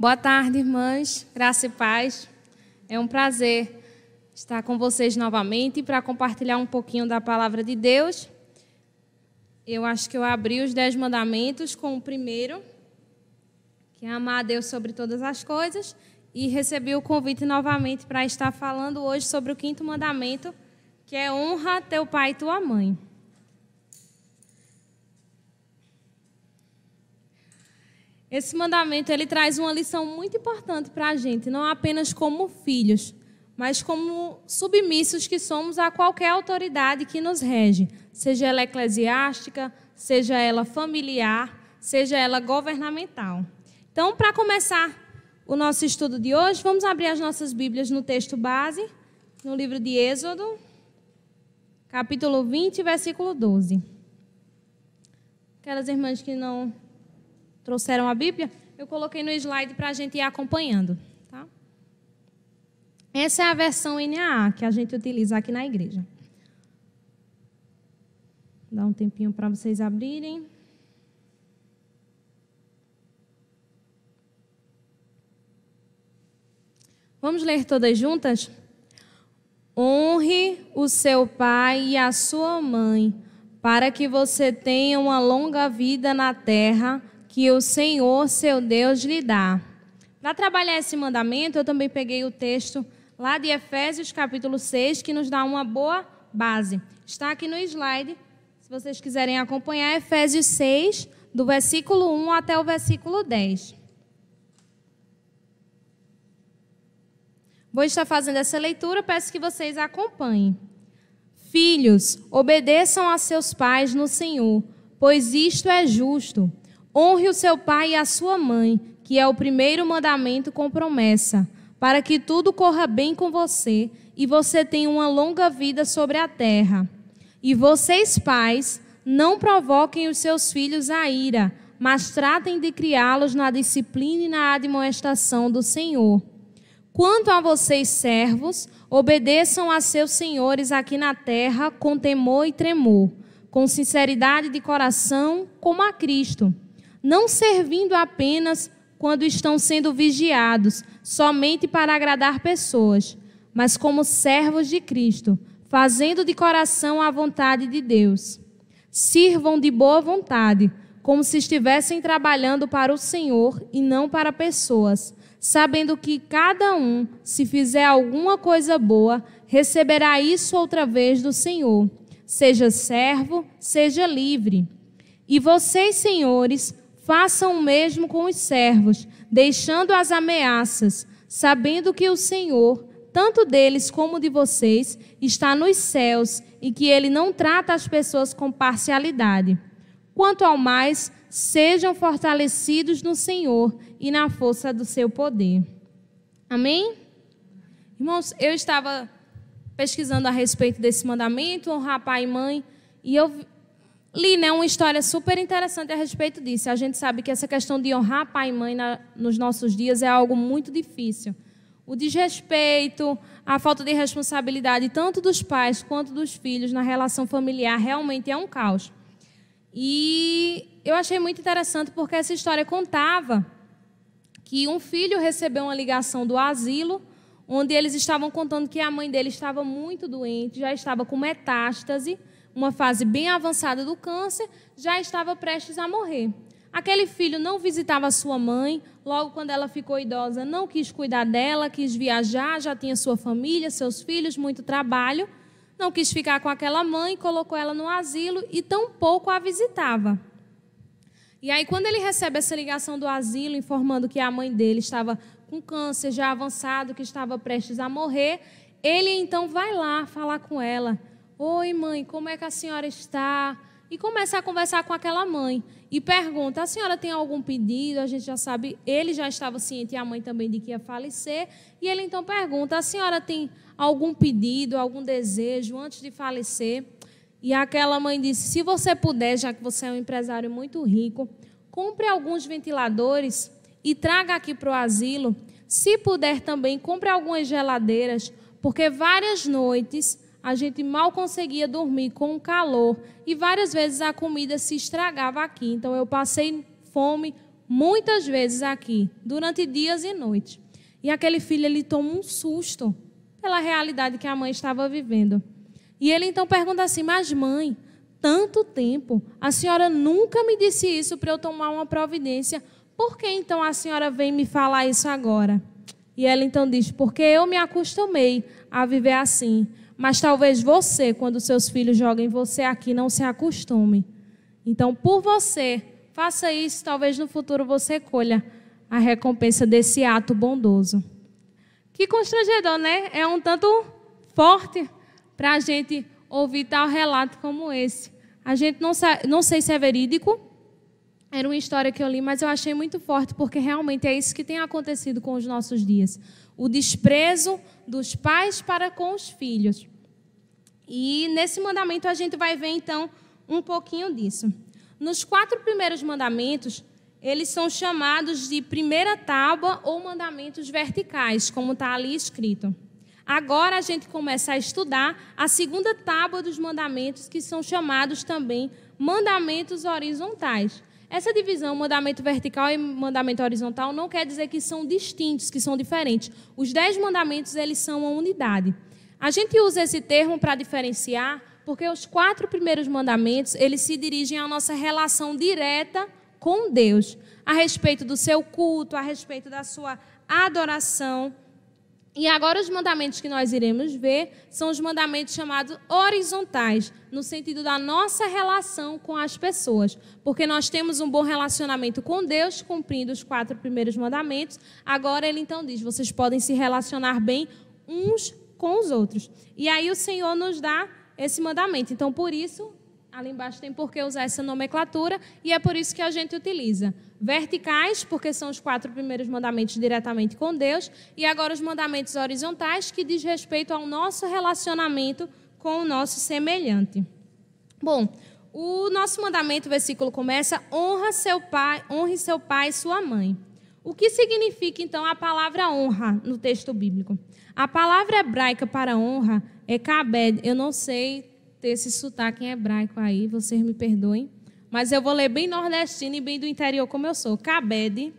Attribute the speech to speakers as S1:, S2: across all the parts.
S1: Boa tarde, irmãs, graça e paz. É um prazer estar com vocês novamente para compartilhar um pouquinho da palavra de Deus. Eu acho que eu abri os Dez Mandamentos com o primeiro, que é amar a Deus sobre todas as coisas, e recebi o convite novamente para estar falando hoje sobre o quinto mandamento, que é honra teu pai e tua mãe. Esse mandamento ele traz uma lição muito importante para a gente, não apenas como filhos, mas como submissos que somos a qualquer autoridade que nos rege, seja ela eclesiástica, seja ela familiar, seja ela governamental. Então, para começar o nosso estudo de hoje, vamos abrir as nossas Bíblias no texto base, no livro de Êxodo, capítulo 20, versículo 12. Aquelas irmãs que não trouxeram a Bíblia, eu coloquei no slide para a gente ir acompanhando. Tá? Essa é a versão NAA que a gente utiliza aqui na igreja. Dá um tempinho para vocês abrirem. Vamos ler todas juntas? Honre o seu pai e a sua mãe, para que você tenha uma longa vida na terra que o Senhor, seu Deus, lhe dá. Para trabalhar esse mandamento, eu também peguei o texto lá de Efésios, capítulo 6, que nos dá uma boa base. Está aqui no slide, se vocês quiserem acompanhar, Efésios 6, do versículo 1 até o versículo 10. Vou estar fazendo essa leitura, peço que vocês acompanhem. Filhos, obedeçam a seus pais no Senhor, pois isto é justo. Honre o seu pai e a sua mãe, que é o primeiro mandamento com promessa, para que tudo corra bem com você e você tenha uma longa vida sobre a terra. E vocês, pais, não provoquem os seus filhos à ira, mas tratem de criá-los na disciplina e na admoestação do Senhor. Quanto a vocês, servos, obedeçam a seus senhores aqui na terra com temor e tremor, com sinceridade de coração, como a Cristo não servindo apenas quando estão sendo vigiados, somente para agradar pessoas, mas como servos de Cristo, fazendo de coração a vontade de Deus. Sirvam de boa vontade, como se estivessem trabalhando para o Senhor e não para pessoas, sabendo que cada um, se fizer alguma coisa boa, receberá isso outra vez do Senhor, seja servo, seja livre. E vocês, senhores, façam o mesmo com os servos, deixando as ameaças, sabendo que o Senhor, tanto deles como de vocês, está nos céus e que ele não trata as pessoas com parcialidade. Quanto ao mais, sejam fortalecidos no Senhor e na força do seu poder. Amém? Irmãos, eu estava pesquisando a respeito desse mandamento, honrar pai e mãe, e eu li né, uma história super interessante a respeito disso. A gente sabe que essa questão de honrar pai e mãe na, nos nossos dias é algo muito difícil. O desrespeito, a falta de responsabilidade, tanto dos pais quanto dos filhos na relação familiar, realmente é um caos. E eu achei muito interessante porque essa história contava que um filho recebeu uma ligação do asilo, onde eles estavam contando que a mãe dele estava muito doente, já estava com metástase uma fase bem avançada do câncer, já estava prestes a morrer. Aquele filho não visitava sua mãe, logo quando ela ficou idosa, não quis cuidar dela, quis viajar, já tinha sua família, seus filhos, muito trabalho, não quis ficar com aquela mãe, colocou ela no asilo e tampouco a visitava. E aí, quando ele recebe essa ligação do asilo informando que a mãe dele estava com câncer já avançado, que estava prestes a morrer, ele então vai lá falar com ela Oi, mãe, como é que a senhora está? E começa a conversar com aquela mãe. E pergunta: a senhora tem algum pedido? A gente já sabe, ele já estava ciente, e a mãe também, de que ia falecer. E ele então pergunta: a senhora tem algum pedido, algum desejo antes de falecer? E aquela mãe disse: se você puder, já que você é um empresário muito rico, compre alguns ventiladores e traga aqui para o asilo. Se puder também, compre algumas geladeiras, porque várias noites a gente mal conseguia dormir com o calor e várias vezes a comida se estragava aqui. Então eu passei fome muitas vezes aqui, durante dias e noites. E aquele filho ele toma um susto pela realidade que a mãe estava vivendo. E ele então pergunta assim: Mas mãe, tanto tempo, a senhora nunca me disse isso para eu tomar uma providência. Por que então a senhora vem me falar isso agora? E ela então diz: Porque eu me acostumei a viver assim. Mas talvez você, quando seus filhos joguem você aqui, não se acostume. Então, por você, faça isso, talvez no futuro você colha a recompensa desse ato bondoso. Que constrangedor, né? É um tanto forte para a gente ouvir tal relato como esse. A gente não, não sei se é verídico, era uma história que eu li, mas eu achei muito forte, porque realmente é isso que tem acontecido com os nossos dias. O desprezo dos pais para com os filhos. E nesse mandamento a gente vai ver então um pouquinho disso. Nos quatro primeiros mandamentos, eles são chamados de primeira tábua ou mandamentos verticais, como está ali escrito. Agora a gente começa a estudar a segunda tábua dos mandamentos, que são chamados também mandamentos horizontais. Essa divisão, mandamento vertical e mandamento horizontal, não quer dizer que são distintos, que são diferentes. Os dez mandamentos, eles são uma unidade. A gente usa esse termo para diferenciar, porque os quatro primeiros mandamentos, eles se dirigem à nossa relação direta com Deus, a respeito do seu culto, a respeito da sua adoração. E agora os mandamentos que nós iremos ver são os mandamentos chamados horizontais, no sentido da nossa relação com as pessoas. Porque nós temos um bom relacionamento com Deus, cumprindo os quatro primeiros mandamentos. Agora ele então diz: vocês podem se relacionar bem uns com os outros. E aí o Senhor nos dá esse mandamento. Então, por isso, ali embaixo tem por que usar essa nomenclatura, e é por isso que a gente utiliza. Verticais, porque são os quatro primeiros mandamentos diretamente com Deus, e agora os mandamentos horizontais, que diz respeito ao nosso relacionamento com o nosso semelhante. Bom, o nosso mandamento, o versículo começa: honra seu pai, honre seu pai e sua mãe. O que significa então a palavra honra no texto bíblico? A palavra hebraica para honra é kabed. Eu não sei ter esse sotaque em hebraico aí, vocês me perdoem. Mas eu vou ler bem nordestino e bem do interior como eu sou. Kabed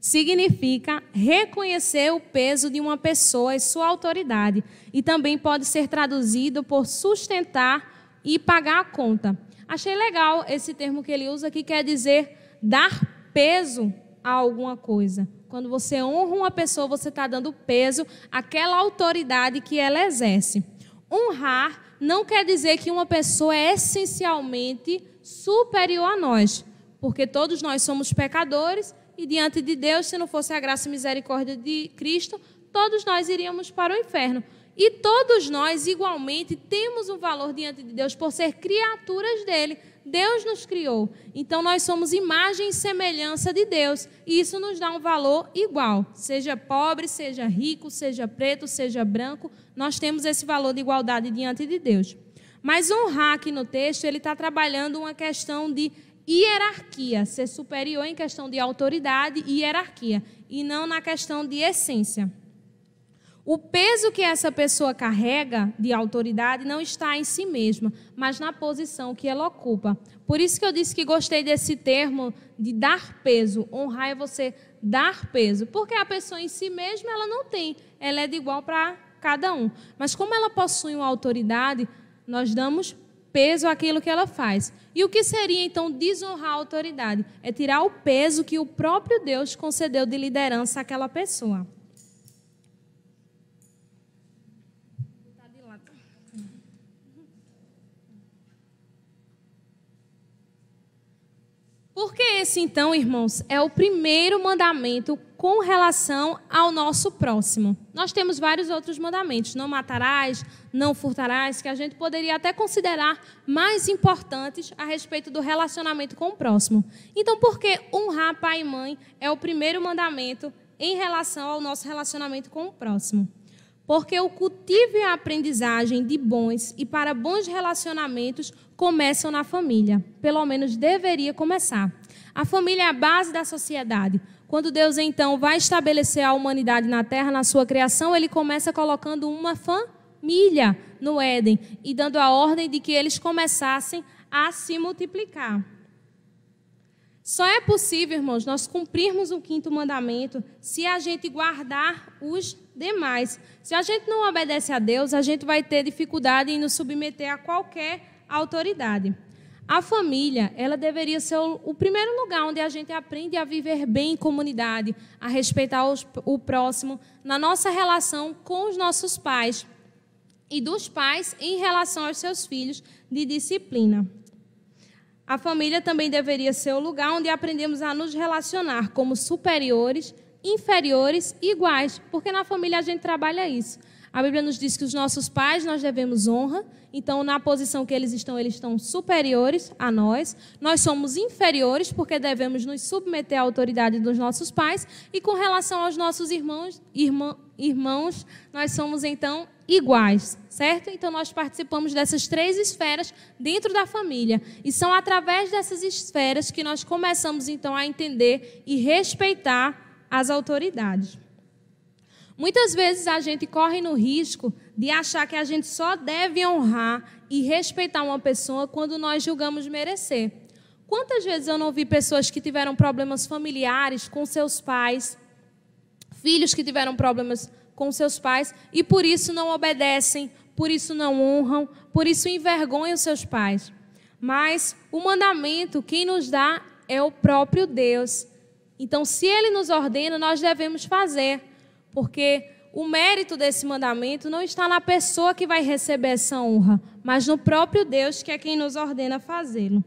S1: significa reconhecer o peso de uma pessoa e sua autoridade. E também pode ser traduzido por sustentar e pagar a conta. Achei legal esse termo que ele usa que quer dizer dar peso a alguma coisa. Quando você honra uma pessoa, você está dando peso àquela autoridade que ela exerce. Honrar não quer dizer que uma pessoa é essencialmente superior a nós, porque todos nós somos pecadores e diante de Deus, se não fosse a graça e misericórdia de Cristo, todos nós iríamos para o inferno. E todos nós, igualmente, temos um valor diante de Deus por ser criaturas dele. Deus nos criou. Então nós somos imagem e semelhança de Deus. E isso nos dá um valor igual. Seja pobre, seja rico, seja preto, seja branco, nós temos esse valor de igualdade diante de Deus. Mas honrar aqui no texto, ele está trabalhando uma questão de hierarquia, ser superior em questão de autoridade e hierarquia, e não na questão de essência. O peso que essa pessoa carrega de autoridade não está em si mesma, mas na posição que ela ocupa. Por isso que eu disse que gostei desse termo de dar peso. Honrar é você dar peso, porque a pessoa em si mesma ela não tem, ela é de igual para cada um. Mas como ela possui uma autoridade, nós damos peso àquilo que ela faz. E o que seria então desonrar a autoridade? É tirar o peso que o próprio Deus concedeu de liderança àquela pessoa. Porque esse, então, irmãos, é o primeiro mandamento com relação ao nosso próximo. Nós temos vários outros mandamentos: não matarás, não furtarás, que a gente poderia até considerar mais importantes a respeito do relacionamento com o próximo. Então, por que honrar pai e mãe é o primeiro mandamento em relação ao nosso relacionamento com o próximo? Porque o cultivo e a aprendizagem de bons e para bons relacionamentos começam na família. Pelo menos deveria começar. A família é a base da sociedade. Quando Deus então vai estabelecer a humanidade na terra, na sua criação, ele começa colocando uma família no Éden e dando a ordem de que eles começassem a se multiplicar. Só é possível, irmãos, nós cumprirmos o quinto mandamento se a gente guardar os demais. Se a gente não obedece a Deus, a gente vai ter dificuldade em nos submeter a qualquer autoridade. A família, ela deveria ser o, primeiro lugar onde a gente aprende a viver bem em comunidade, a respeitar o próximo, na nossa relação com os nossos pais e dos pais em relação aos seus filhos de disciplina. A família também deveria ser o lugar onde aprendemos a nos relacionar como superiores, inferiores e iguais, porque na família a gente trabalha isso. A Bíblia nos diz que os nossos pais nós devemos honra, então na posição que eles estão, eles estão superiores a nós. Nós somos inferiores porque devemos nos submeter à autoridade dos nossos pais e com relação aos nossos irmãos, irmã, irmãos, nós somos então iguais, certo? Então nós participamos dessas três esferas dentro da família e são através dessas esferas que nós começamos então a entender e respeitar as autoridades. Muitas vezes a gente corre no risco de achar que a gente só deve honrar e respeitar uma pessoa quando nós julgamos merecer. Quantas vezes eu não vi pessoas que tiveram problemas familiares com seus pais, filhos que tiveram problemas com seus pais e por isso não obedecem, por isso não honram, por isso envergonham seus pais. Mas o mandamento, quem nos dá é o próprio Deus. Então, se ele nos ordena, nós devemos fazer porque o mérito desse mandamento não está na pessoa que vai receber essa honra, mas no próprio Deus, que é quem nos ordena fazê-lo.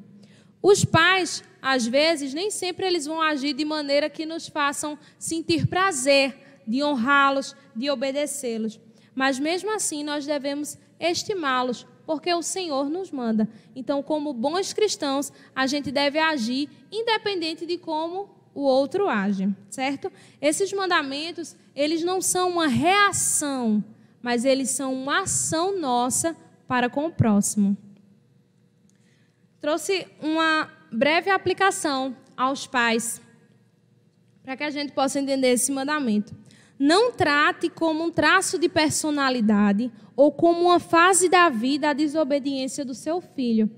S1: Os pais, às vezes, nem sempre eles vão agir de maneira que nos façam sentir prazer de honrá-los, de obedecê-los. Mas mesmo assim, nós devemos estimá-los, porque o Senhor nos manda. Então, como bons cristãos, a gente deve agir independente de como o outro age, certo? Esses mandamentos, eles não são uma reação, mas eles são uma ação nossa para com o próximo. Trouxe uma breve aplicação aos pais, para que a gente possa entender esse mandamento. Não trate como um traço de personalidade ou como uma fase da vida a desobediência do seu filho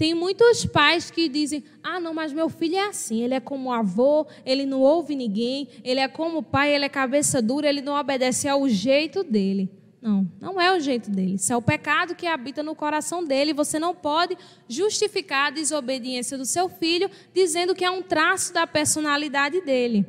S1: tem muitos pais que dizem: ah, não, mas meu filho é assim, ele é como avô, ele não ouve ninguém, ele é como pai, ele é cabeça dura, ele não obedece ao jeito dele. Não, não é o jeito dele. Isso é o pecado que habita no coração dele. Você não pode justificar a desobediência do seu filho dizendo que é um traço da personalidade dele.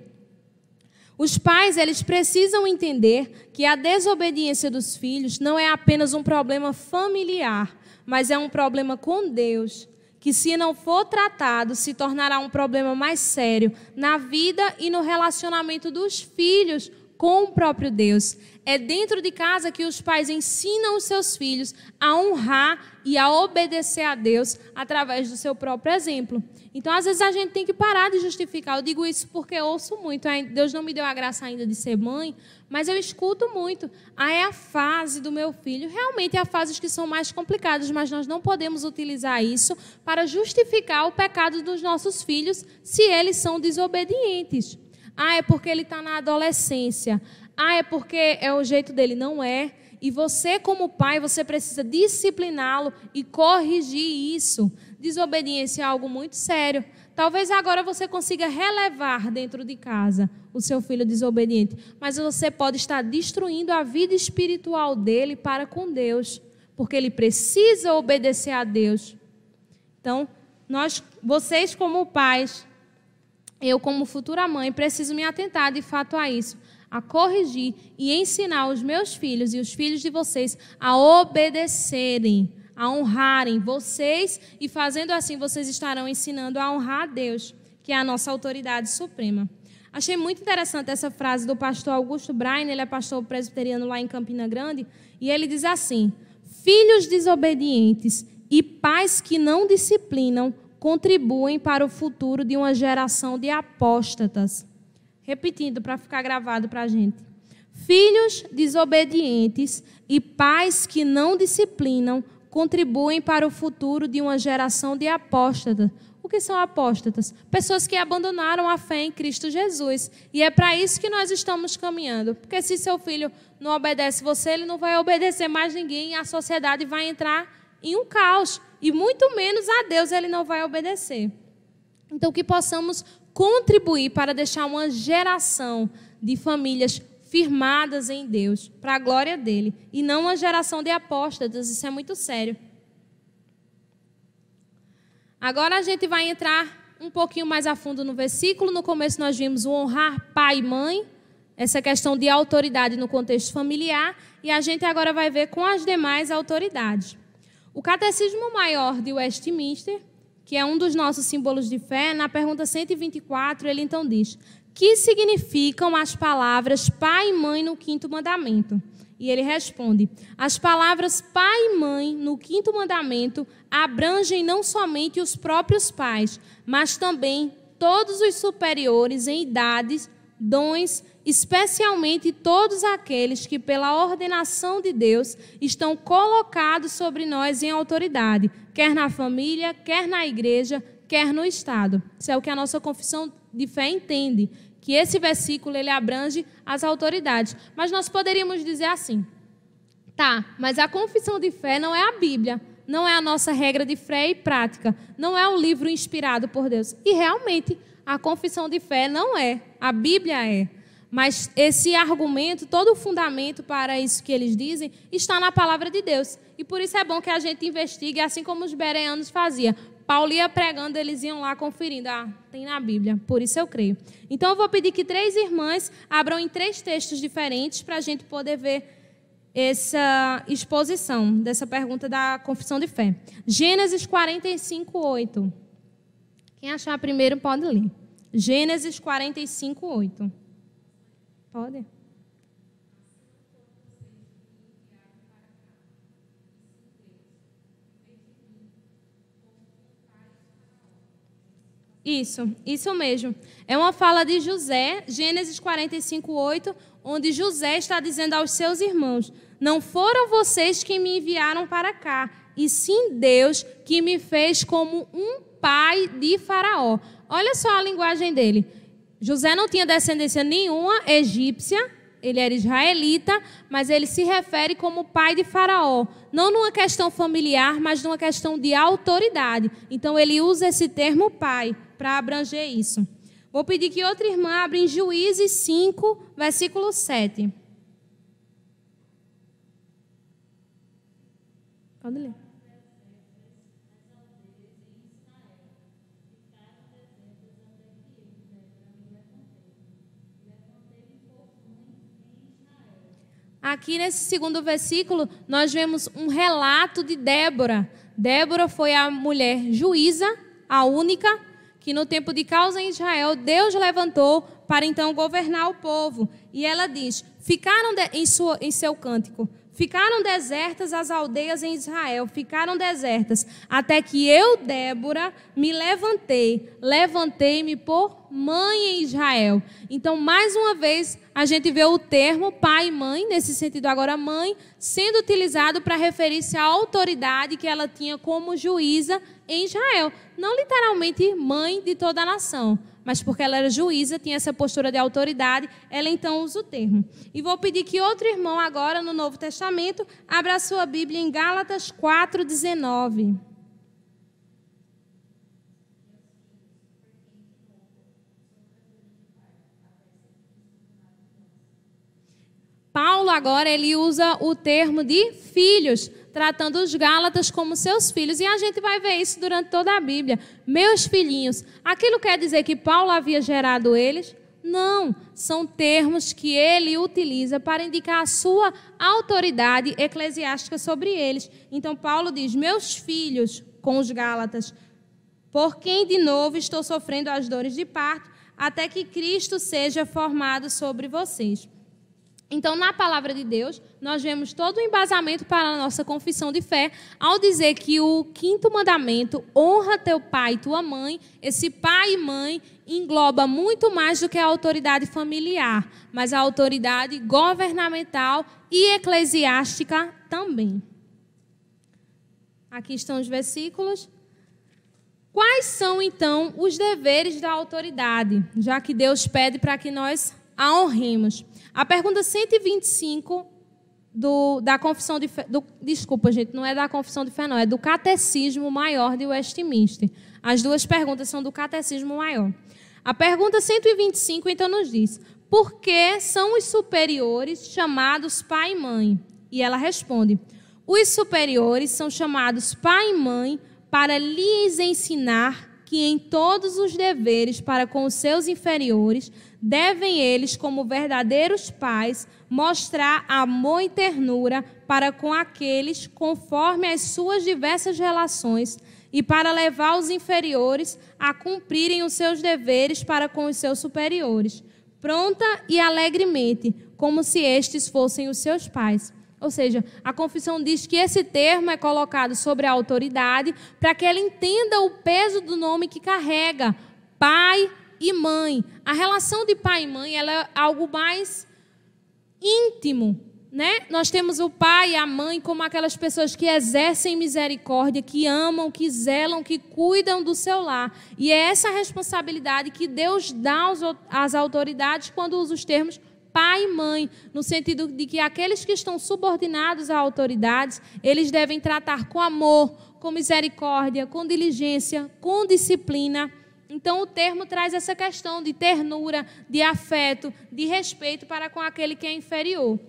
S1: Os pais, eles precisam entender que a desobediência dos filhos não é apenas um problema familiar, mas é um problema com Deus, que se não for tratado, se tornará um problema mais sério na vida e no relacionamento dos filhos com o próprio Deus. É dentro de casa que os pais ensinam os seus filhos a honrar e a obedecer a Deus através do seu próprio exemplo. Então, às vezes, a gente tem que parar de justificar. Eu digo isso porque ouço muito. Deus não me deu a graça ainda de ser mãe, mas eu escuto muito. Ah, é a fase do meu filho. Realmente, há fases que são mais complicadas, mas nós não podemos utilizar isso para justificar o pecado dos nossos filhos se eles são desobedientes. Ah, é porque ele está na adolescência. Ah, é porque é o jeito dele. Não é. E você, como pai, você precisa discipliná-lo e corrigir isso. Desobediência é algo muito sério. Talvez agora você consiga relevar dentro de casa o seu filho desobediente, mas você pode estar destruindo a vida espiritual dele para com Deus, porque ele precisa obedecer a Deus. Então, nós, vocês como pais, eu como futura mãe, preciso me atentar de fato a isso a corrigir e ensinar os meus filhos e os filhos de vocês a obedecerem, a honrarem vocês e fazendo assim vocês estarão ensinando a honrar a Deus, que é a nossa autoridade suprema. Achei muito interessante essa frase do pastor Augusto Brain, ele é pastor presbiteriano lá em Campina Grande, e ele diz assim: Filhos desobedientes e pais que não disciplinam contribuem para o futuro de uma geração de apóstatas. Repetindo para ficar gravado para a gente. Filhos desobedientes e pais que não disciplinam contribuem para o futuro de uma geração de apóstatas. O que são apóstatas? Pessoas que abandonaram a fé em Cristo Jesus. E é para isso que nós estamos caminhando. Porque se seu filho não obedece você, ele não vai obedecer mais ninguém e a sociedade vai entrar em um caos. E muito menos a Deus ele não vai obedecer. Então, que possamos contribuir para deixar uma geração de famílias firmadas em Deus, para a glória dele, e não uma geração de apóstatas, isso é muito sério. Agora a gente vai entrar um pouquinho mais a fundo no versículo. No começo nós vimos o honrar pai e mãe, essa questão de autoridade no contexto familiar, e a gente agora vai ver com as demais autoridades. O Catecismo Maior de Westminster, que é um dos nossos símbolos de fé, na pergunta 124, ele então diz: que significam as palavras pai e mãe no quinto mandamento? E ele responde: As palavras pai e mãe no quinto mandamento abrangem não somente os próprios pais, mas também todos os superiores em idades, dons, especialmente todos aqueles que, pela ordenação de Deus, estão colocados sobre nós em autoridade, quer na família, quer na igreja, quer no Estado. Isso é o que a nossa confissão de fé entende, que esse versículo ele abrange as autoridades. Mas nós poderíamos dizer assim: tá, mas a confissão de fé não é a Bíblia, não é a nossa regra de fé e prática, não é um livro inspirado por Deus. E realmente, a confissão de fé não é, a Bíblia é. Mas esse argumento, todo o fundamento para isso que eles dizem, está na palavra de Deus. E por isso é bom que a gente investigue, assim como os bereanos faziam. Paulo ia pregando, eles iam lá conferindo. Ah, tem na Bíblia, por isso eu creio. Então eu vou pedir que três irmãs abram em três textos diferentes para a gente poder ver essa exposição dessa pergunta da confissão de fé. Gênesis 45, 8. Quem achar primeiro pode ler. Gênesis 45, 8. Pode? Isso, isso mesmo. É uma fala de José, Gênesis 45, 8, onde José está dizendo aos seus irmãos: Não foram vocês que me enviaram para cá, e sim Deus que me fez como um pai de Faraó. Olha só a linguagem dele. José não tinha descendência nenhuma egípcia, ele era israelita, mas ele se refere como pai de Faraó, não numa questão familiar, mas numa questão de autoridade. Então ele usa esse termo pai para abranger isso. Vou pedir que outra irmã abra em Juízes 5, versículo 7. Pode ler. Aqui nesse segundo versículo, nós vemos um relato de Débora. Débora foi a mulher juíza, a única, que no tempo de causa em Israel, Deus levantou para então governar o povo. E ela diz: ficaram de, em, sua, em seu cântico, Ficaram desertas as aldeias em Israel, ficaram desertas, até que eu, Débora, me levantei, levantei-me por mãe em Israel. Então, mais uma vez, a gente vê o termo pai e mãe, nesse sentido agora mãe, sendo utilizado para referir-se à autoridade que ela tinha como juíza em Israel. Não literalmente mãe de toda a nação, mas porque ela era juíza, tinha essa postura de autoridade, ela então usa o termo. E vou pedir que outro irmão, agora no Novo Testamento, abra a sua Bíblia em Gálatas 4,19. Paulo agora ele usa o termo de filhos tratando os Gálatas como seus filhos. E a gente vai ver isso durante toda a Bíblia. Meus filhinhos. Aquilo quer dizer que Paulo havia gerado eles? Não, são termos que ele utiliza para indicar a sua autoridade eclesiástica sobre eles. Então, Paulo diz: Meus filhos, com os Gálatas, por quem de novo estou sofrendo as dores de parto, até que Cristo seja formado sobre vocês. Então, na palavra de Deus, nós vemos todo o embasamento para a nossa confissão de fé ao dizer que o quinto mandamento, honra teu pai e tua mãe, esse pai e mãe engloba muito mais do que a autoridade familiar, mas a autoridade governamental e eclesiástica também. Aqui estão os versículos. Quais são, então, os deveres da autoridade, já que Deus pede para que nós a honremos? A pergunta 125 do, da confissão de fé. Desculpa, gente, não é da confissão de fé, não, é do catecismo maior de Westminster. As duas perguntas são do catecismo maior. A pergunta 125 então nos diz: por que são os superiores chamados pai e mãe? E ela responde: os superiores são chamados pai e mãe para lhes ensinar que em todos os deveres para com os seus inferiores, devem eles, como verdadeiros pais, mostrar amor e ternura para com aqueles conforme as suas diversas relações e para levar os inferiores a cumprirem os seus deveres para com os seus superiores, pronta e alegremente, como se estes fossem os seus pais. Ou seja, a confissão diz que esse termo é colocado sobre a autoridade para que ela entenda o peso do nome que carrega, pai e mãe. A relação de pai e mãe ela é algo mais íntimo, né? Nós temos o pai e a mãe como aquelas pessoas que exercem misericórdia, que amam, que zelam, que cuidam do seu lar. E é essa responsabilidade que Deus dá às autoridades quando usa os termos pai e mãe, no sentido de que aqueles que estão subordinados a autoridades, eles devem tratar com amor, com misericórdia, com diligência, com disciplina. Então o termo traz essa questão de ternura, de afeto, de respeito para com aquele que é inferior.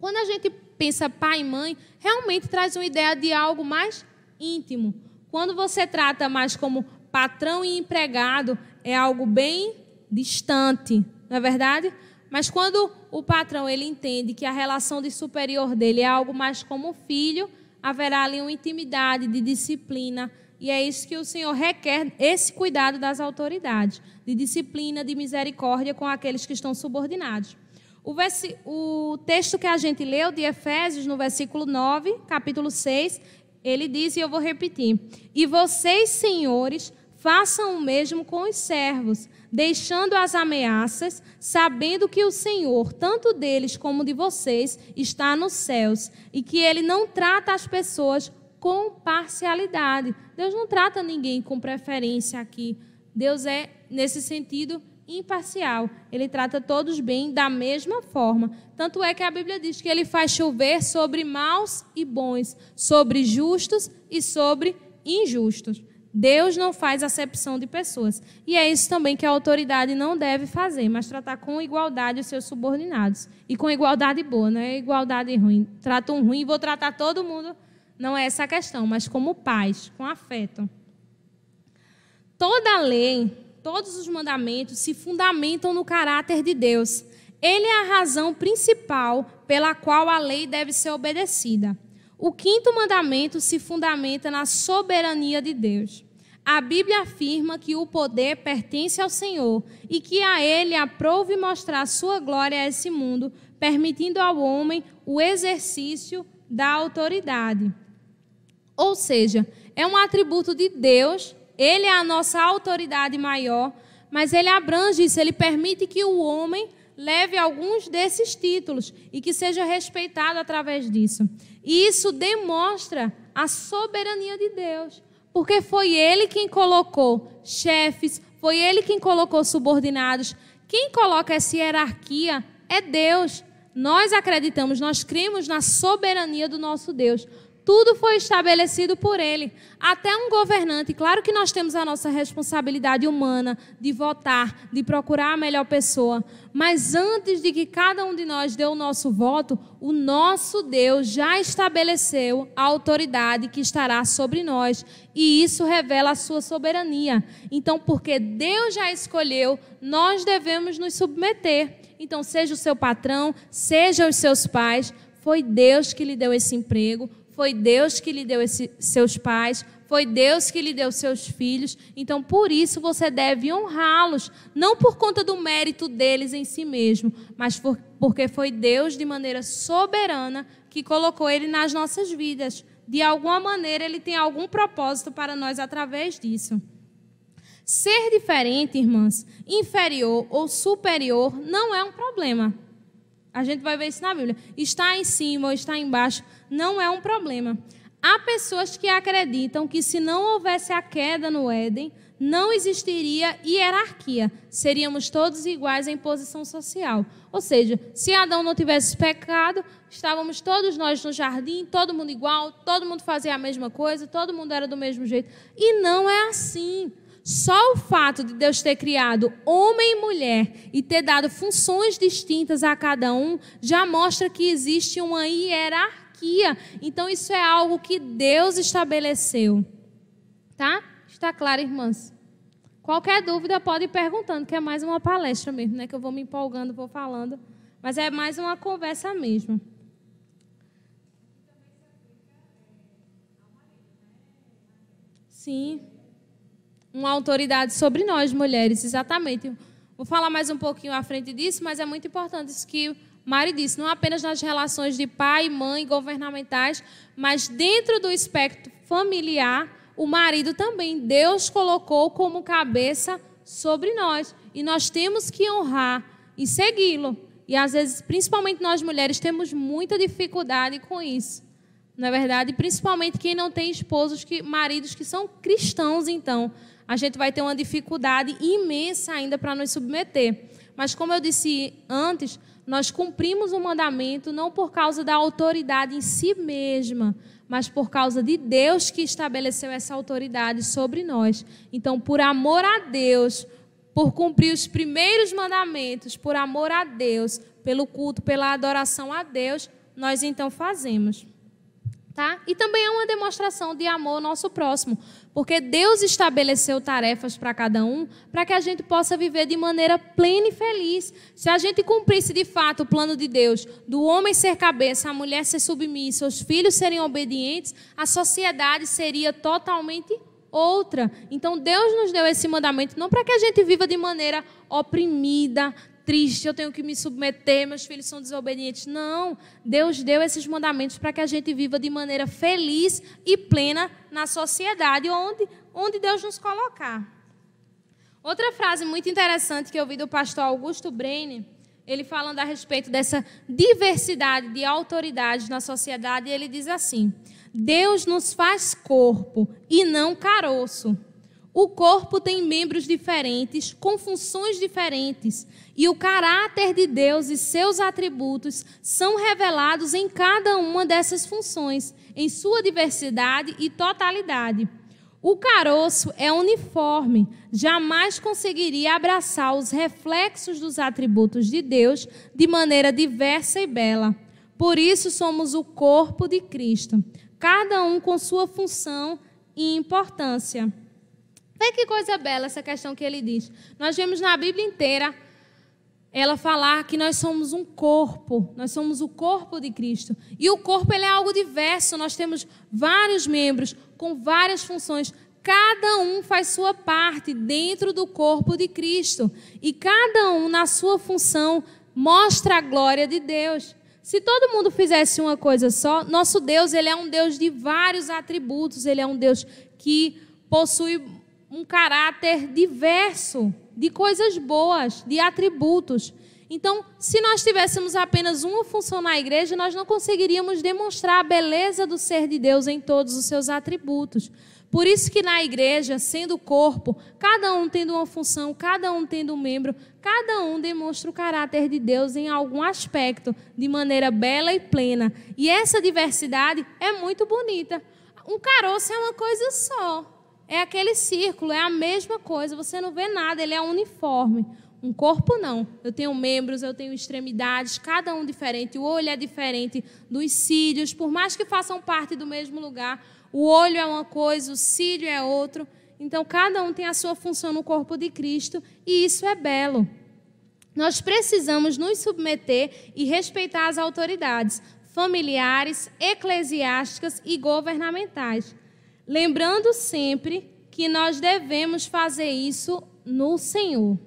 S1: Quando a gente pensa pai e mãe, realmente traz uma ideia de algo mais íntimo. Quando você trata mais como patrão e empregado, é algo bem distante, não é verdade? Mas quando o patrão ele entende que a relação de superior dele é algo mais como filho, haverá ali uma intimidade de disciplina. E é isso que o Senhor requer, esse cuidado das autoridades, de disciplina, de misericórdia com aqueles que estão subordinados. O, o texto que a gente leu de Efésios, no versículo 9, capítulo 6, ele diz, e eu vou repetir: E vocês, senhores, façam o mesmo com os servos deixando as ameaças, sabendo que o Senhor, tanto deles como de vocês, está nos céus e que ele não trata as pessoas com parcialidade. Deus não trata ninguém com preferência aqui. Deus é, nesse sentido, imparcial. Ele trata todos bem da mesma forma. Tanto é que a Bíblia diz que ele faz chover sobre maus e bons, sobre justos e sobre injustos. Deus não faz acepção de pessoas. E é isso também que a autoridade não deve fazer, mas tratar com igualdade os seus subordinados. E com igualdade boa, não é igualdade ruim. Trato um ruim, vou tratar todo mundo. Não é essa a questão, mas como paz, com afeto. Toda a lei, todos os mandamentos se fundamentam no caráter de Deus. Ele é a razão principal pela qual a lei deve ser obedecida. O quinto mandamento se fundamenta na soberania de Deus. A Bíblia afirma que o poder pertence ao Senhor e que a Ele aprove mostrar sua glória a esse mundo, permitindo ao homem o exercício da autoridade. Ou seja, é um atributo de Deus, Ele é a nossa autoridade maior, mas Ele abrange isso, Ele permite que o homem leve alguns desses títulos e que seja respeitado através disso. E isso demonstra a soberania de Deus, porque foi Ele quem colocou chefes, foi Ele quem colocou subordinados. Quem coloca essa hierarquia é Deus. Nós acreditamos, nós cremos na soberania do nosso Deus. Tudo foi estabelecido por ele. Até um governante, claro que nós temos a nossa responsabilidade humana de votar, de procurar a melhor pessoa. Mas antes de que cada um de nós dê o nosso voto, o nosso Deus já estabeleceu a autoridade que estará sobre nós. E isso revela a sua soberania. Então, porque Deus já escolheu, nós devemos nos submeter. Então, seja o seu patrão, seja os seus pais, foi Deus que lhe deu esse emprego, foi Deus que lhe deu esse, seus pais, foi Deus que lhe deu seus filhos. Então, por isso você deve honrá-los, não por conta do mérito deles em si mesmo, mas por, porque foi Deus de maneira soberana que colocou ele nas nossas vidas. De alguma maneira, ele tem algum propósito para nós através disso. Ser diferente, irmãs, inferior ou superior, não é um problema. A gente vai ver isso na Bíblia. Está em cima ou está embaixo não é um problema. Há pessoas que acreditam que se não houvesse a queda no Éden, não existiria hierarquia, seríamos todos iguais em posição social. Ou seja, se Adão não tivesse pecado, estávamos todos nós no jardim, todo mundo igual, todo mundo fazia a mesma coisa, todo mundo era do mesmo jeito. E não é assim. Só o fato de Deus ter criado homem e mulher e ter dado funções distintas a cada um já mostra que existe uma hierarquia. Então, isso é algo que Deus estabeleceu. Tá? Está claro, irmãs? Qualquer dúvida pode ir perguntando, que é mais uma palestra mesmo, né? Que eu vou me empolgando, vou falando. Mas é mais uma conversa mesmo. Sim uma autoridade sobre nós, mulheres, exatamente. Vou falar mais um pouquinho à frente disso, mas é muito importante isso que Mari disse, não apenas nas relações de pai, mãe, governamentais, mas dentro do espectro familiar, o marido também. Deus colocou como cabeça sobre nós. E nós temos que honrar e segui-lo. E às vezes, principalmente nós mulheres, temos muita dificuldade com isso. Não é verdade? Principalmente quem não tem esposos, que, maridos que são cristãos, então a gente vai ter uma dificuldade imensa ainda para nos submeter. Mas, como eu disse antes, nós cumprimos o mandamento não por causa da autoridade em si mesma, mas por causa de Deus que estabeleceu essa autoridade sobre nós. Então, por amor a Deus, por cumprir os primeiros mandamentos, por amor a Deus, pelo culto, pela adoração a Deus, nós então fazemos. Tá? E também é uma demonstração de amor ao nosso próximo, porque Deus estabeleceu tarefas para cada um, para que a gente possa viver de maneira plena e feliz. Se a gente cumprisse de fato o plano de Deus, do homem ser cabeça, a mulher ser submissa, os filhos serem obedientes, a sociedade seria totalmente outra. Então Deus nos deu esse mandamento não para que a gente viva de maneira oprimida, triste, eu tenho que me submeter, meus filhos são desobedientes. Não, Deus deu esses mandamentos para que a gente viva de maneira feliz e plena na sociedade onde, onde Deus nos colocar. Outra frase muito interessante que eu vi do pastor Augusto Breine, ele falando a respeito dessa diversidade de autoridades na sociedade, ele diz assim: Deus nos faz corpo e não caroço. O corpo tem membros diferentes, com funções diferentes, e o caráter de Deus e seus atributos são revelados em cada uma dessas funções, em sua diversidade e totalidade. O caroço é uniforme, jamais conseguiria abraçar os reflexos dos atributos de Deus de maneira diversa e bela. Por isso somos o corpo de Cristo, cada um com sua função e importância. Vê que coisa bela essa questão que ele diz. Nós vemos na Bíblia inteira ela falar que nós somos um corpo, nós somos o corpo de Cristo. E o corpo ele é algo diverso, nós temos vários membros com várias funções. Cada um faz sua parte dentro do corpo de Cristo. E cada um, na sua função, mostra a glória de Deus. Se todo mundo fizesse uma coisa só, nosso Deus ele é um Deus de vários atributos, ele é um Deus que possui um caráter diverso de coisas boas, de atributos. Então, se nós tivéssemos apenas uma função na igreja, nós não conseguiríamos demonstrar a beleza do ser de Deus em todos os seus atributos. Por isso que na igreja, sendo corpo, cada um tendo uma função, cada um tendo um membro, cada um demonstra o caráter de Deus em algum aspecto, de maneira bela e plena. E essa diversidade é muito bonita. Um caroço é uma coisa só. É aquele círculo, é a mesma coisa, você não vê nada, ele é uniforme. Um corpo não. Eu tenho membros, eu tenho extremidades, cada um diferente. O olho é diferente dos cílios, por mais que façam parte do mesmo lugar. O olho é uma coisa, o cílio é outro. Então, cada um tem a sua função no corpo de Cristo e isso é belo. Nós precisamos nos submeter e respeitar as autoridades familiares, eclesiásticas e governamentais. Lembrando sempre que nós devemos fazer isso no Senhor.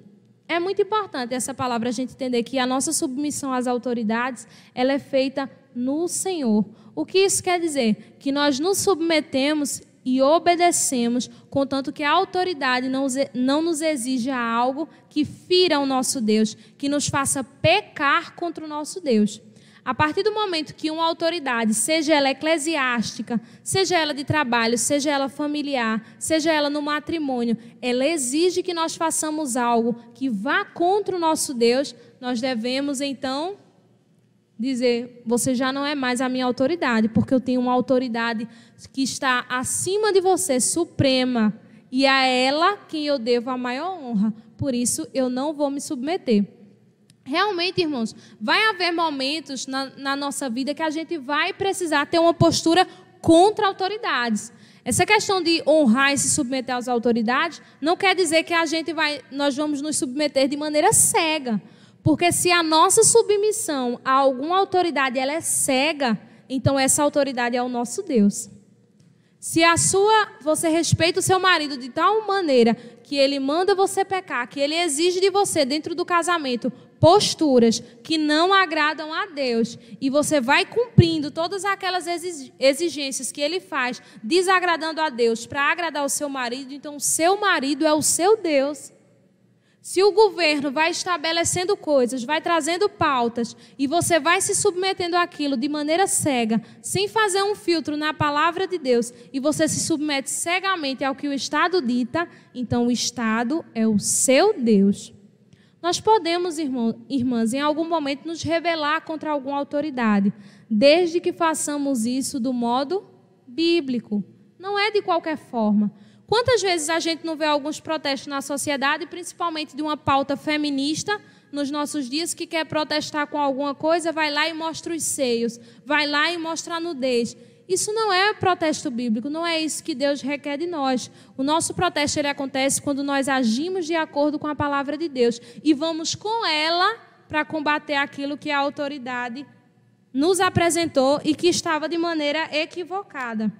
S1: É muito importante essa palavra a gente entender que a nossa submissão às autoridades, ela é feita no Senhor. O que isso quer dizer? Que nós nos submetemos e obedecemos, contanto que a autoridade não, não nos exija algo que fira o nosso Deus, que nos faça pecar contra o nosso Deus. A partir do momento que uma autoridade, seja ela eclesiástica, seja ela de trabalho, seja ela familiar, seja ela no matrimônio, ela exige que nós façamos algo que vá contra o nosso Deus, nós devemos então dizer: você já não é mais a minha autoridade, porque eu tenho uma autoridade que está acima de você, suprema, e a ela quem eu devo a maior honra. Por isso eu não vou me submeter. Realmente, irmãos, vai haver momentos na, na, nossa vida que a gente vai precisar ter uma postura contra autoridades. Essa questão de honrar e se submeter às autoridades não quer dizer que a gente vai, nós vamos nos submeter de maneira cega. Porque se a nossa submissão a alguma autoridade ela é cega, então essa autoridade é o nosso Deus. Se a sua, você respeita o seu marido de tal maneira que ele manda você pecar, que ele exige de você dentro do casamento posturas que não agradam a Deus e você vai cumprindo todas aquelas exigências que ele faz, desagradando a Deus para agradar o seu marido, então seu marido é o seu Deus. Se o governo vai estabelecendo coisas, vai trazendo pautas e você vai se submetendo àquilo de maneira cega, sem fazer um filtro na palavra de Deus, e você se submete cegamente ao que o Estado dita, então o Estado é o seu Deus. Nós podemos, irmão, irmãs, em algum momento nos rebelar contra alguma autoridade, desde que façamos isso do modo bíblico. Não é de qualquer forma. Quantas vezes a gente não vê alguns protestos na sociedade, principalmente de uma pauta feminista, nos nossos dias, que quer protestar com alguma coisa, vai lá e mostra os seios, vai lá e mostra a nudez. Isso não é protesto bíblico, não é isso que Deus requer de nós. O nosso protesto ele acontece quando nós agimos de acordo com a palavra de Deus e vamos com ela para combater aquilo que a autoridade nos apresentou e que estava de maneira equivocada.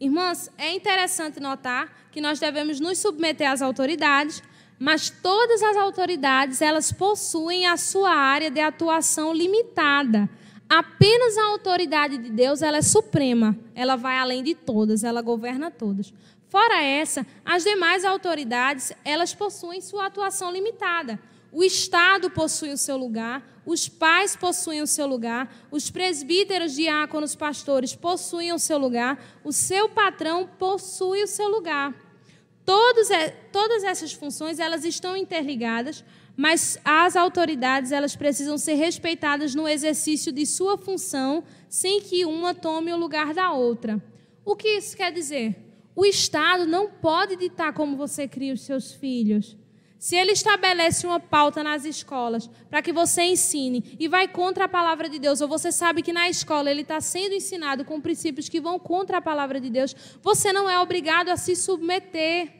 S1: Irmãs, é interessante notar que nós devemos nos submeter às autoridades, mas todas as autoridades, elas possuem a sua área de atuação limitada. Apenas a autoridade de Deus ela é suprema, ela vai além de todas, ela governa todas. Fora essa, as demais autoridades elas possuem sua atuação limitada. O Estado possui o seu lugar, os pais possuem o seu lugar, os presbíteros, diáconos, pastores possuem o seu lugar, o seu patrão possui o seu lugar. Todos, todas essas funções elas estão interligadas, mas as autoridades elas precisam ser respeitadas no exercício de sua função, sem que uma tome o lugar da outra. O que isso quer dizer? O Estado não pode ditar como você cria os seus filhos. Se ele estabelece uma pauta nas escolas para que você ensine e vai contra a palavra de Deus, ou você sabe que na escola ele está sendo ensinado com princípios que vão contra a palavra de Deus, você não é obrigado a se submeter.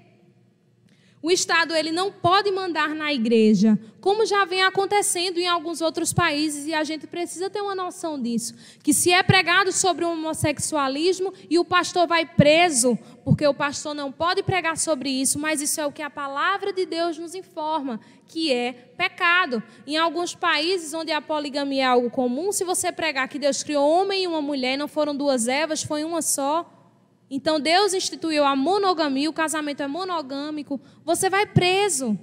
S1: O Estado ele não pode mandar na igreja, como já vem acontecendo em alguns outros países, e a gente precisa ter uma noção disso. Que se é pregado sobre o homossexualismo e o pastor vai preso, porque o pastor não pode pregar sobre isso, mas isso é o que a palavra de Deus nos informa, que é pecado. Em alguns países onde a poligamia é algo comum, se você pregar que Deus criou homem e uma mulher, não foram duas Evas, foi uma só então Deus instituiu a monogamia, o casamento é monogâmico, você vai preso.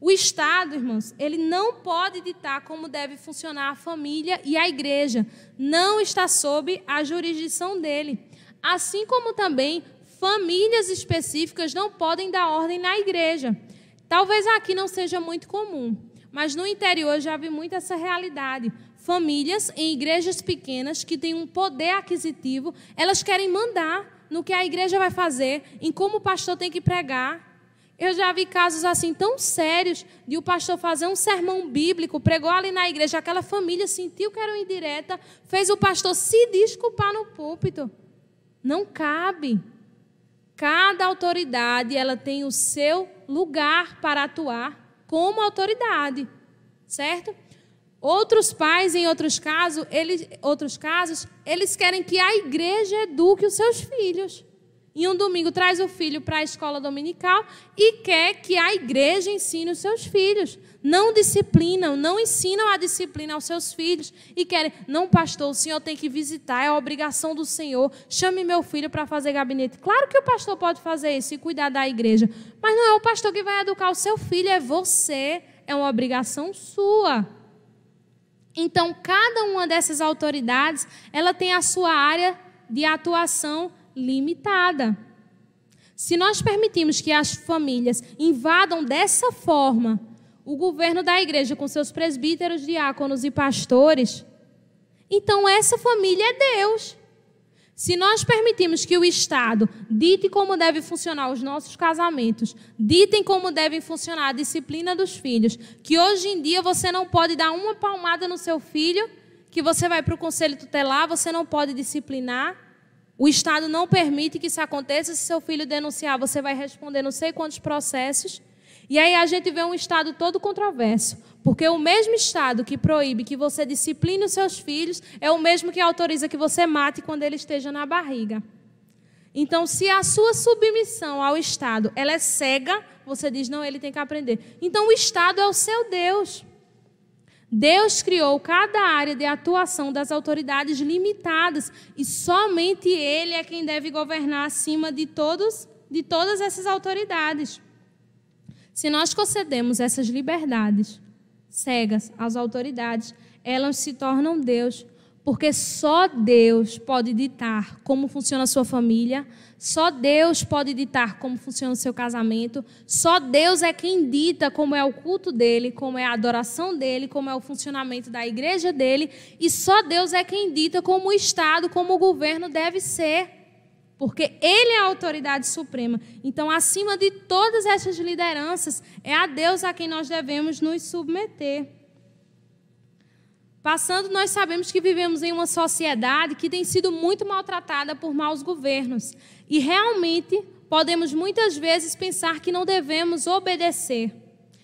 S1: O Estado, irmãos, ele não pode ditar como deve funcionar a família e a igreja. Não está sob a jurisdição dele. Assim como também famílias específicas não podem dar ordem na igreja. Talvez aqui não seja muito comum, mas no interior já vi muito essa realidade. Famílias em igrejas pequenas que têm um poder aquisitivo, elas querem mandar no que a igreja vai fazer, em como o pastor tem que pregar. Eu já vi casos assim tão sérios de o pastor fazer um sermão bíblico, pregou ali na igreja, aquela família sentiu que era uma indireta, fez o pastor se desculpar no púlpito. Não cabe. Cada autoridade, ela tem o seu lugar para atuar como autoridade, certo? Outros pais, em outros casos, eles, outros casos, eles querem que a igreja eduque os seus filhos. E um domingo traz o filho para a escola dominical e quer que a igreja ensine os seus filhos. Não disciplinam, não ensinam a disciplina aos seus filhos. E querem, não, pastor, o senhor tem que visitar, é obrigação do senhor. Chame meu filho para fazer gabinete. Claro que o pastor pode fazer isso e cuidar da igreja. Mas não é o pastor que vai educar o seu filho, é você. É uma obrigação sua. Então, cada uma dessas autoridades, ela tem a sua área de atuação limitada. Se nós permitimos que as famílias invadam dessa forma o governo da igreja com seus presbíteros, diáconos e pastores, então essa família é Deus. Se nós permitimos que o Estado dite como deve funcionar os nossos casamentos, ditem como deve funcionar a disciplina dos filhos, que hoje em dia você não pode dar uma palmada no seu filho, que você vai para o conselho tutelar, você não pode disciplinar. O Estado não permite que isso aconteça. Se seu filho denunciar, você vai responder não sei quantos processos. E aí a gente vê um Estado todo controverso, porque o mesmo Estado que proíbe que você discipline os seus filhos é o mesmo que autoriza que você mate quando ele esteja na barriga. Então, se a sua submissão ao Estado ela é cega, você diz, não, ele tem que aprender. Então, o Estado é o seu Deus. Deus criou cada área de atuação das autoridades limitadas e somente Ele é quem deve governar acima de todos, de todas essas autoridades. Se nós concedemos essas liberdades cegas às autoridades, elas se tornam Deus, porque só Deus pode ditar como funciona a sua família, só Deus pode ditar como funciona o seu casamento, só Deus é quem dita como é o culto dele, como é a adoração dele, como é o funcionamento da igreja dele, e só Deus é quem dita como o Estado, como o governo deve ser porque Ele é a autoridade suprema. Então, acima de todas essas lideranças, é a Deus a quem nós devemos nos submeter. Passando, nós sabemos que vivemos em uma sociedade que tem sido muito maltratada por maus governos. E realmente podemos muitas vezes pensar que não devemos obedecer,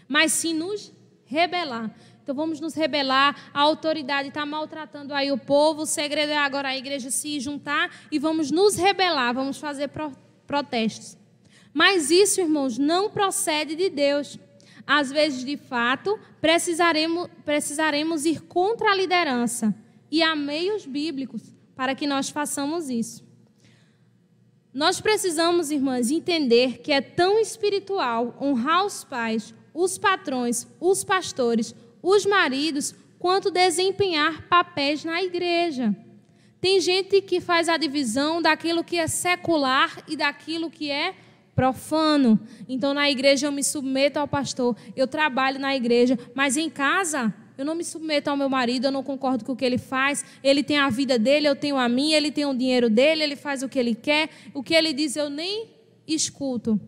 S1: mas sim nos rebelar. Então vamos nos rebelar, a autoridade está maltratando aí o povo, o segredo é agora a igreja se juntar e vamos nos rebelar, vamos fazer pro protestos. Mas isso, irmãos, não procede de Deus. Às vezes, de fato, precisaremos, precisaremos ir contra a liderança. E há meios bíblicos para que nós façamos isso. Nós precisamos, irmãs, entender que é tão espiritual honrar os pais, os patrões, os pastores, os maridos quanto desempenhar papéis na igreja. Tem gente que faz a divisão daquilo que é secular e daquilo que é profano. Então, na igreja eu me submeto ao pastor, eu trabalho na igreja, mas em casa eu não me submeto ao meu marido, eu não concordo com o que ele faz. Ele tem a vida dele, eu tenho a minha, ele tem o dinheiro dele, ele faz o que ele quer, o que ele diz eu nem escuto.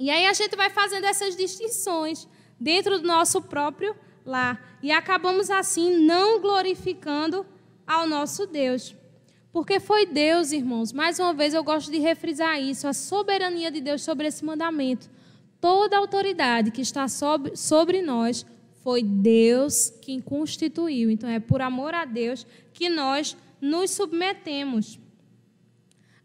S1: E aí a gente vai fazendo essas distinções dentro do nosso próprio lá. E acabamos assim não glorificando ao nosso Deus. Porque foi Deus, irmãos, mais uma vez eu gosto de refrisar isso, a soberania de Deus sobre esse mandamento. Toda a autoridade que está sobre, sobre nós foi Deus quem constituiu. Então é por amor a Deus que nós nos submetemos.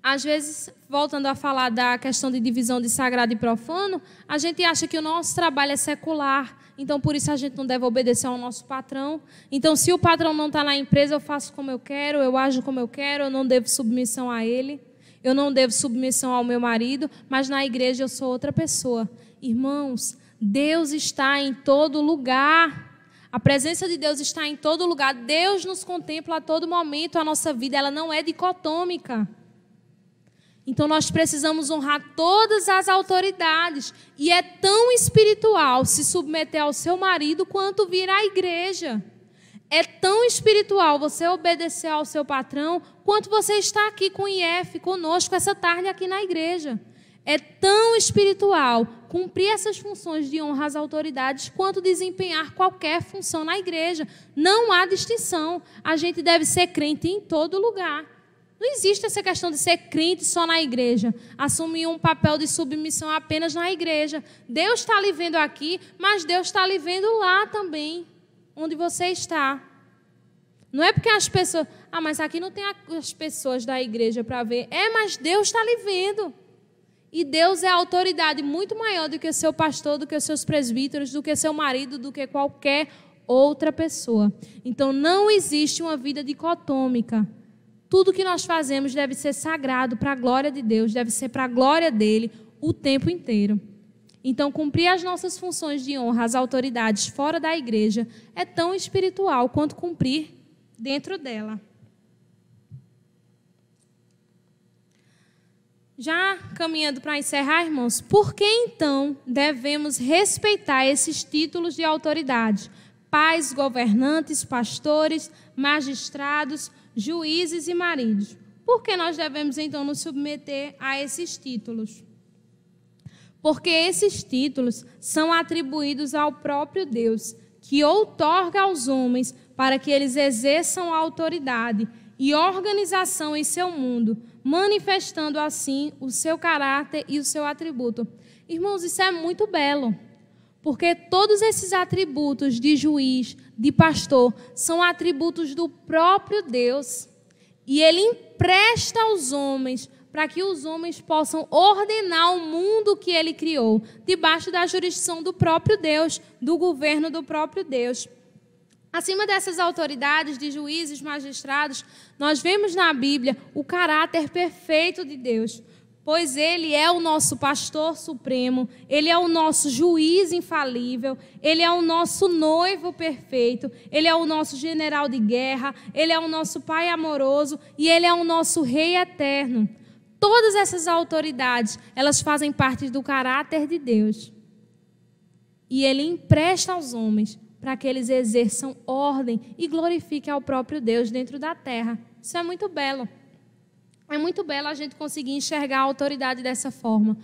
S1: Às vezes, voltando a falar da questão de divisão de sagrado e profano, a gente acha que o nosso trabalho é secular, então por isso a gente não deve obedecer ao nosso patrão. Então, se o patrão não está na empresa, eu faço como eu quero, eu ajo como eu quero, eu não devo submissão a ele, eu não devo submissão ao meu marido, mas na igreja eu sou outra pessoa. Irmãos, Deus está em todo lugar. A presença de Deus está em todo lugar. Deus nos contempla a todo momento. A nossa vida ela não é dicotômica. Então nós precisamos honrar todas as autoridades. E é tão espiritual se submeter ao seu marido quanto vir à igreja. É tão espiritual você obedecer ao seu patrão quanto você está aqui com o IF, conosco, essa tarde aqui na igreja. É tão espiritual cumprir essas funções de honra às autoridades quanto desempenhar qualquer função na igreja. Não há distinção. A gente deve ser crente em todo lugar. Não existe essa questão de ser crente só na igreja, assumir um papel de submissão apenas na igreja. Deus está lhe vendo aqui, mas Deus está lhe vendo lá também, onde você está. Não é porque as pessoas. Ah, mas aqui não tem as pessoas da igreja para ver. É, mas Deus está lhe vendo. E Deus é autoridade muito maior do que o seu pastor, do que os seus presbíteros, do que seu marido, do que qualquer outra pessoa. Então não existe uma vida dicotômica. Tudo que nós fazemos deve ser sagrado para a glória de Deus, deve ser para a glória dele o tempo inteiro. Então, cumprir as nossas funções de honra às autoridades fora da igreja é tão espiritual quanto cumprir dentro dela. Já caminhando para encerrar, irmãos, por que então devemos respeitar esses títulos de autoridade? Pais, governantes, pastores, magistrados, juízes e maridos. Por que nós devemos então nos submeter a esses títulos? Porque esses títulos são atribuídos ao próprio Deus, que outorga aos homens para que eles exerçam a autoridade e organização em seu mundo, manifestando assim o seu caráter e o seu atributo. Irmãos, isso é muito belo, porque todos esses atributos de juiz, de pastor, são atributos do próprio Deus. E ele empresta aos homens para que os homens possam ordenar o mundo que ele criou, debaixo da jurisdição do próprio Deus, do governo do próprio Deus. Acima dessas autoridades de juízes, magistrados, nós vemos na Bíblia o caráter perfeito de Deus, pois Ele é o nosso pastor supremo, Ele é o nosso juiz infalível, Ele é o nosso noivo perfeito, Ele é o nosso general de guerra, Ele é o nosso Pai amoroso e Ele é o nosso Rei eterno. Todas essas autoridades, elas fazem parte do caráter de Deus. E Ele empresta aos homens para que eles exerçam ordem e glorifiquem ao próprio Deus dentro da terra. Isso é muito belo. É muito belo a gente conseguir enxergar a autoridade dessa forma.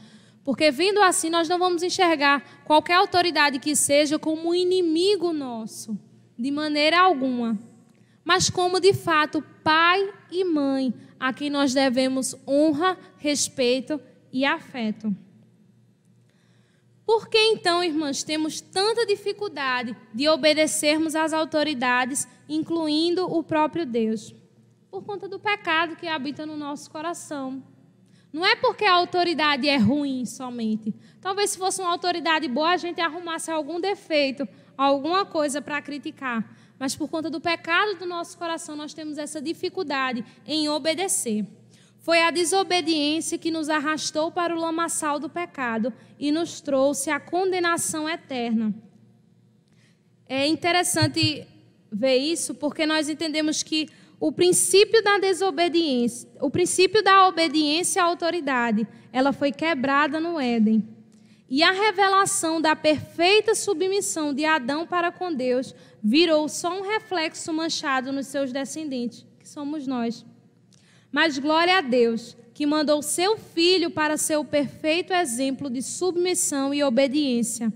S1: Porque vendo assim, nós não vamos enxergar qualquer autoridade que seja como um inimigo nosso, de maneira alguma. Mas como de fato pai e mãe, a quem nós devemos honra, respeito e afeto. Por que então, irmãs, temos tanta dificuldade de obedecermos às autoridades, incluindo o próprio Deus? Por conta do pecado que habita no nosso coração. Não é porque a autoridade é ruim somente. Talvez se fosse uma autoridade boa, a gente arrumasse algum defeito, alguma coisa para criticar. Mas por conta do pecado do nosso coração, nós temos essa dificuldade em obedecer. Foi a desobediência que nos arrastou para o lamaçal do pecado e nos trouxe a condenação eterna. É interessante ver isso porque nós entendemos que o princípio da desobediência, o princípio da obediência à autoridade, ela foi quebrada no Éden. E a revelação da perfeita submissão de Adão para com Deus virou só um reflexo manchado nos seus descendentes, que somos nós. Mas glória a Deus, que mandou seu filho para ser o perfeito exemplo de submissão e obediência.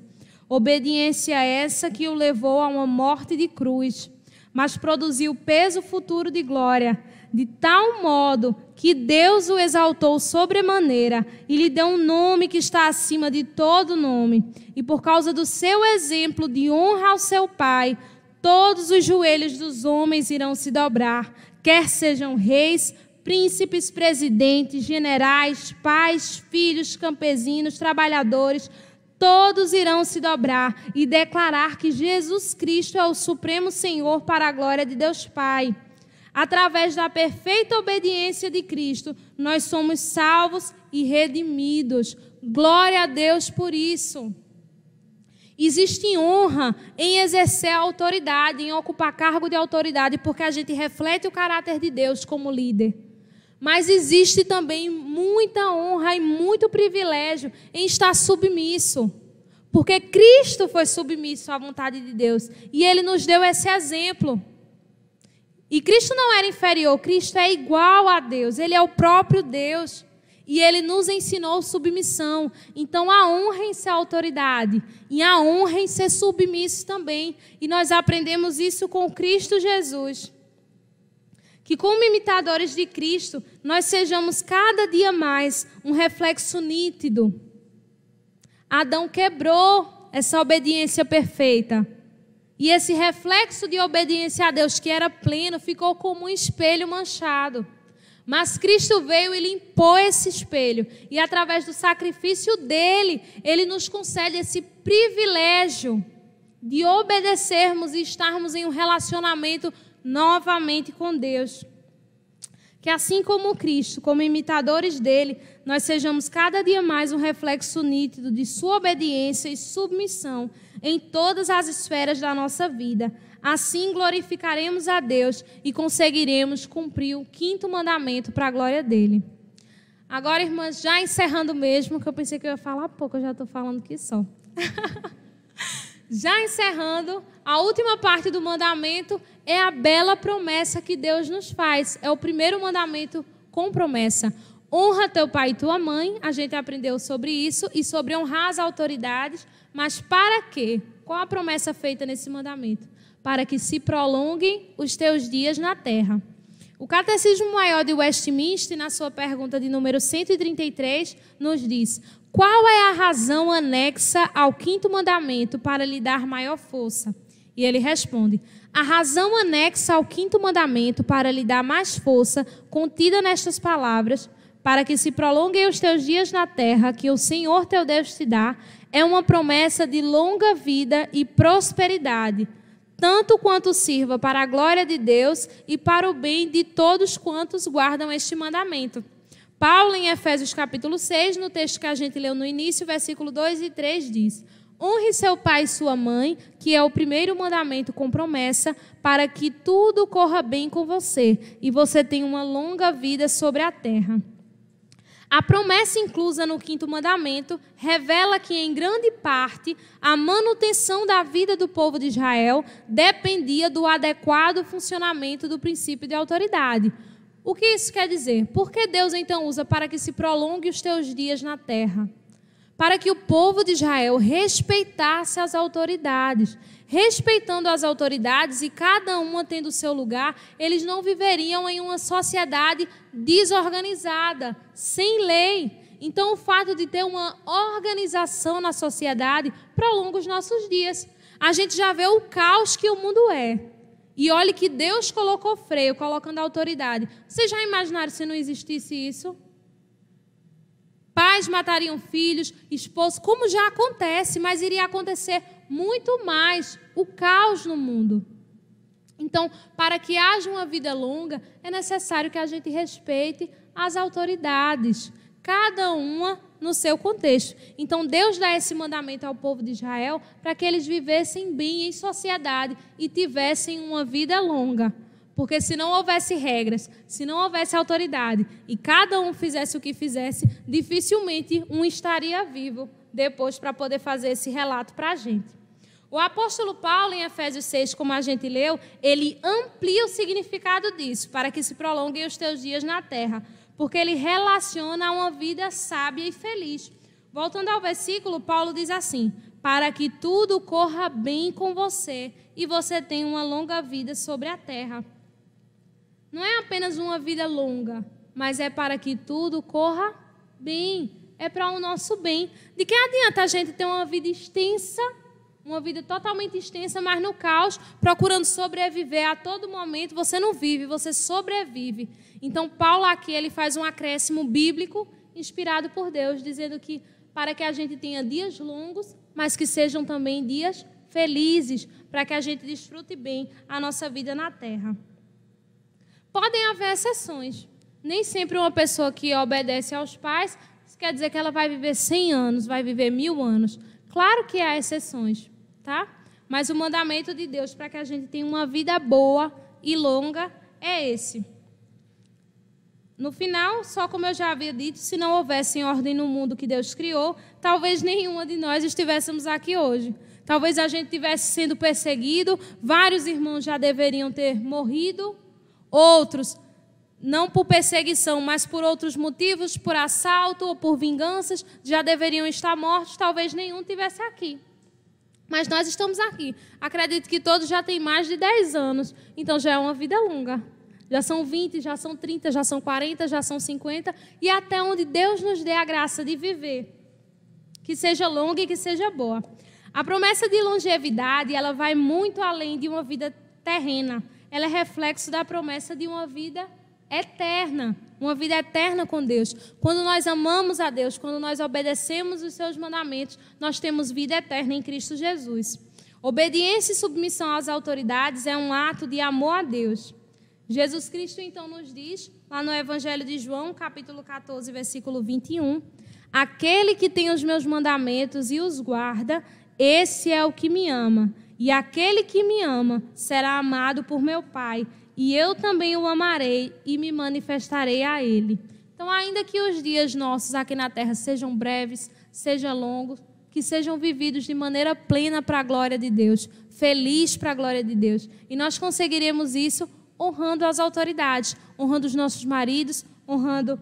S1: Obediência essa que o levou a uma morte de cruz, mas produziu peso futuro de glória, de tal modo que Deus o exaltou sobremaneira e lhe deu um nome que está acima de todo nome. E por causa do seu exemplo de honra ao seu Pai, todos os joelhos dos homens irão se dobrar, quer sejam reis, príncipes, presidentes, generais, pais, filhos, campesinos, trabalhadores, todos irão se dobrar e declarar que Jesus Cristo é o Supremo Senhor para a glória de Deus Pai. Através da perfeita obediência de Cristo, nós somos salvos e redimidos. Glória a Deus por isso. Existe honra em exercer a autoridade, em ocupar cargo de autoridade, porque a gente reflete o caráter de Deus como líder. Mas existe também muita honra e muito privilégio em estar submisso. Porque Cristo foi submisso à vontade de Deus. E ele nos deu esse exemplo. E Cristo não era inferior, Cristo é igual a Deus. Ele é o próprio Deus. E ele nos ensinou submissão. Então, a honra em ser autoridade. E a honra em ser submisso também. E nós aprendemos isso com Cristo Jesus que, como imitadores de Cristo, nós sejamos cada dia mais um reflexo nítido. Adão quebrou essa obediência perfeita. E esse reflexo de obediência a Deus, que era pleno, ficou como um espelho manchado. Mas Cristo veio e limpou esse espelho. E através do sacrifício dele, ele nos concede esse privilégio de obedecermos e estarmos em um relacionamento novamente com Deus. Que assim como Cristo, como imitadores dele, nós sejamos cada dia mais um reflexo nítido de Sua obediência e submissão em todas as esferas da nossa vida. Assim glorificaremos a Deus e conseguiremos cumprir o quinto mandamento para a glória dele. Agora, irmãs, já encerrando mesmo, que eu pensei que eu ia falar pouco, eu já estou falando que só. já encerrando, a última parte do mandamento é a bela promessa que Deus nos faz. É o primeiro mandamento com promessa. Honra teu pai e tua mãe, a gente aprendeu sobre isso, e sobre honrar as autoridades, mas para quê? Qual a promessa feita nesse mandamento? Para que se prolonguem os teus dias na terra. O Catecismo Maior de Westminster, na sua pergunta de número 133, nos diz: qual é a razão anexa ao quinto mandamento para lhe dar maior força? E ele responde: a razão anexa ao quinto mandamento para lhe dar mais força, contida nestas palavras, para que se prolonguem os teus dias na terra que o Senhor teu Deus te dá, é uma promessa de longa vida e prosperidade, tanto quanto sirva para a glória de Deus e para o bem de todos quantos guardam este mandamento. Paulo, em Efésios capítulo 6, no texto que a gente leu no início, versículo 2 e 3 diz: Honre seu pai e sua mãe, que é o primeiro mandamento com promessa, para que tudo corra bem com você e você tenha uma longa vida sobre a terra. A promessa inclusa no quinto mandamento revela que, em grande parte, a manutenção da vida do povo de Israel dependia do adequado funcionamento do princípio de autoridade. O que isso quer dizer? Por que Deus então usa para que se prolongue os teus dias na terra? Para que o povo de Israel respeitasse as autoridades. Respeitando as autoridades e cada uma tendo o seu lugar, eles não viveriam em uma sociedade desorganizada, sem lei. Então, o fato de ter uma organização na sociedade prolonga os nossos dias. A gente já vê o caos que o mundo é. E olhe que Deus colocou freio, colocando autoridade. Vocês já imaginaram se não existisse isso? Pais matariam filhos, esposos, como já acontece, mas iria acontecer muito mais o caos no mundo. Então, para que haja uma vida longa, é necessário que a gente respeite as autoridades, cada uma no seu contexto. Então, Deus dá esse mandamento ao povo de Israel para que eles vivessem bem em sociedade e tivessem uma vida longa. Porque se não houvesse regras, se não houvesse autoridade e cada um fizesse o que fizesse, dificilmente um estaria vivo depois para poder fazer esse relato para a gente. O apóstolo Paulo, em Efésios 6, como a gente leu, ele amplia o significado disso, para que se prolonguem os teus dias na terra, porque ele relaciona a uma vida sábia e feliz. Voltando ao versículo, Paulo diz assim: Para que tudo corra bem com você e você tenha uma longa vida sobre a terra não é apenas uma vida longa, mas é para que tudo corra bem. É para o nosso bem. De que adianta a gente ter uma vida extensa, uma vida totalmente extensa, mas no caos, procurando sobreviver a todo momento? Você não vive, você sobrevive. Então, Paulo aqui ele faz um acréscimo bíblico inspirado por Deus, dizendo que para que a gente tenha dias longos, mas que sejam também dias felizes, para que a gente desfrute bem a nossa vida na terra. Podem haver exceções. Nem sempre uma pessoa que obedece aos pais quer dizer que ela vai viver 100 anos, vai viver mil anos. Claro que há exceções, tá? Mas o mandamento de Deus para que a gente tenha uma vida boa e longa é esse. No final, só como eu já havia dito, se não houvesse ordem no mundo que Deus criou, talvez nenhuma de nós estivéssemos aqui hoje. Talvez a gente estivesse sendo perseguido, vários irmãos já deveriam ter morrido, Outros, não por perseguição, mas por outros motivos, por assalto ou por vinganças, já deveriam estar mortos, talvez nenhum tivesse aqui. Mas nós estamos aqui. Acredito que todos já têm mais de 10 anos, então já é uma vida longa. Já são 20, já são 30, já são 40, já são 50, e até onde Deus nos dê a graça de viver. Que seja longa e que seja boa. A promessa de longevidade, ela vai muito além de uma vida terrena ela é reflexo da promessa de uma vida eterna, uma vida eterna com Deus. Quando nós amamos a Deus, quando nós obedecemos os seus mandamentos, nós temos vida eterna em Cristo Jesus. Obediência e submissão às autoridades é um ato de amor a Deus. Jesus Cristo então nos diz, lá no Evangelho de João, capítulo 14, versículo 21. Aquele que tem os meus mandamentos e os guarda, esse é o que me ama. E aquele que me ama será amado por meu Pai, e eu também o amarei e me manifestarei a ele. Então, ainda que os dias nossos aqui na terra sejam breves, sejam longos, que sejam vividos de maneira plena para a glória de Deus, feliz para a glória de Deus. E nós conseguiremos isso honrando as autoridades, honrando os nossos maridos, honrando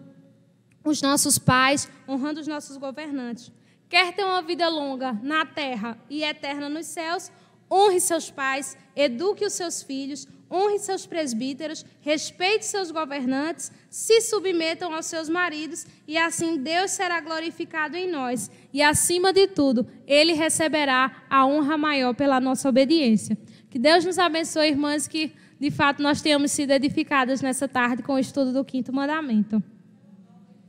S1: os nossos pais, honrando os nossos governantes. Quer ter uma vida longa na terra e eterna nos céus, honre seus pais, eduque os seus filhos, honre seus presbíteros, respeite seus governantes, se submetam aos seus maridos, e assim Deus será glorificado em nós. E acima de tudo, Ele receberá a honra maior pela nossa obediência. Que Deus nos abençoe, irmãs, que de fato nós tenhamos sido edificadas nessa tarde com o estudo do quinto mandamento.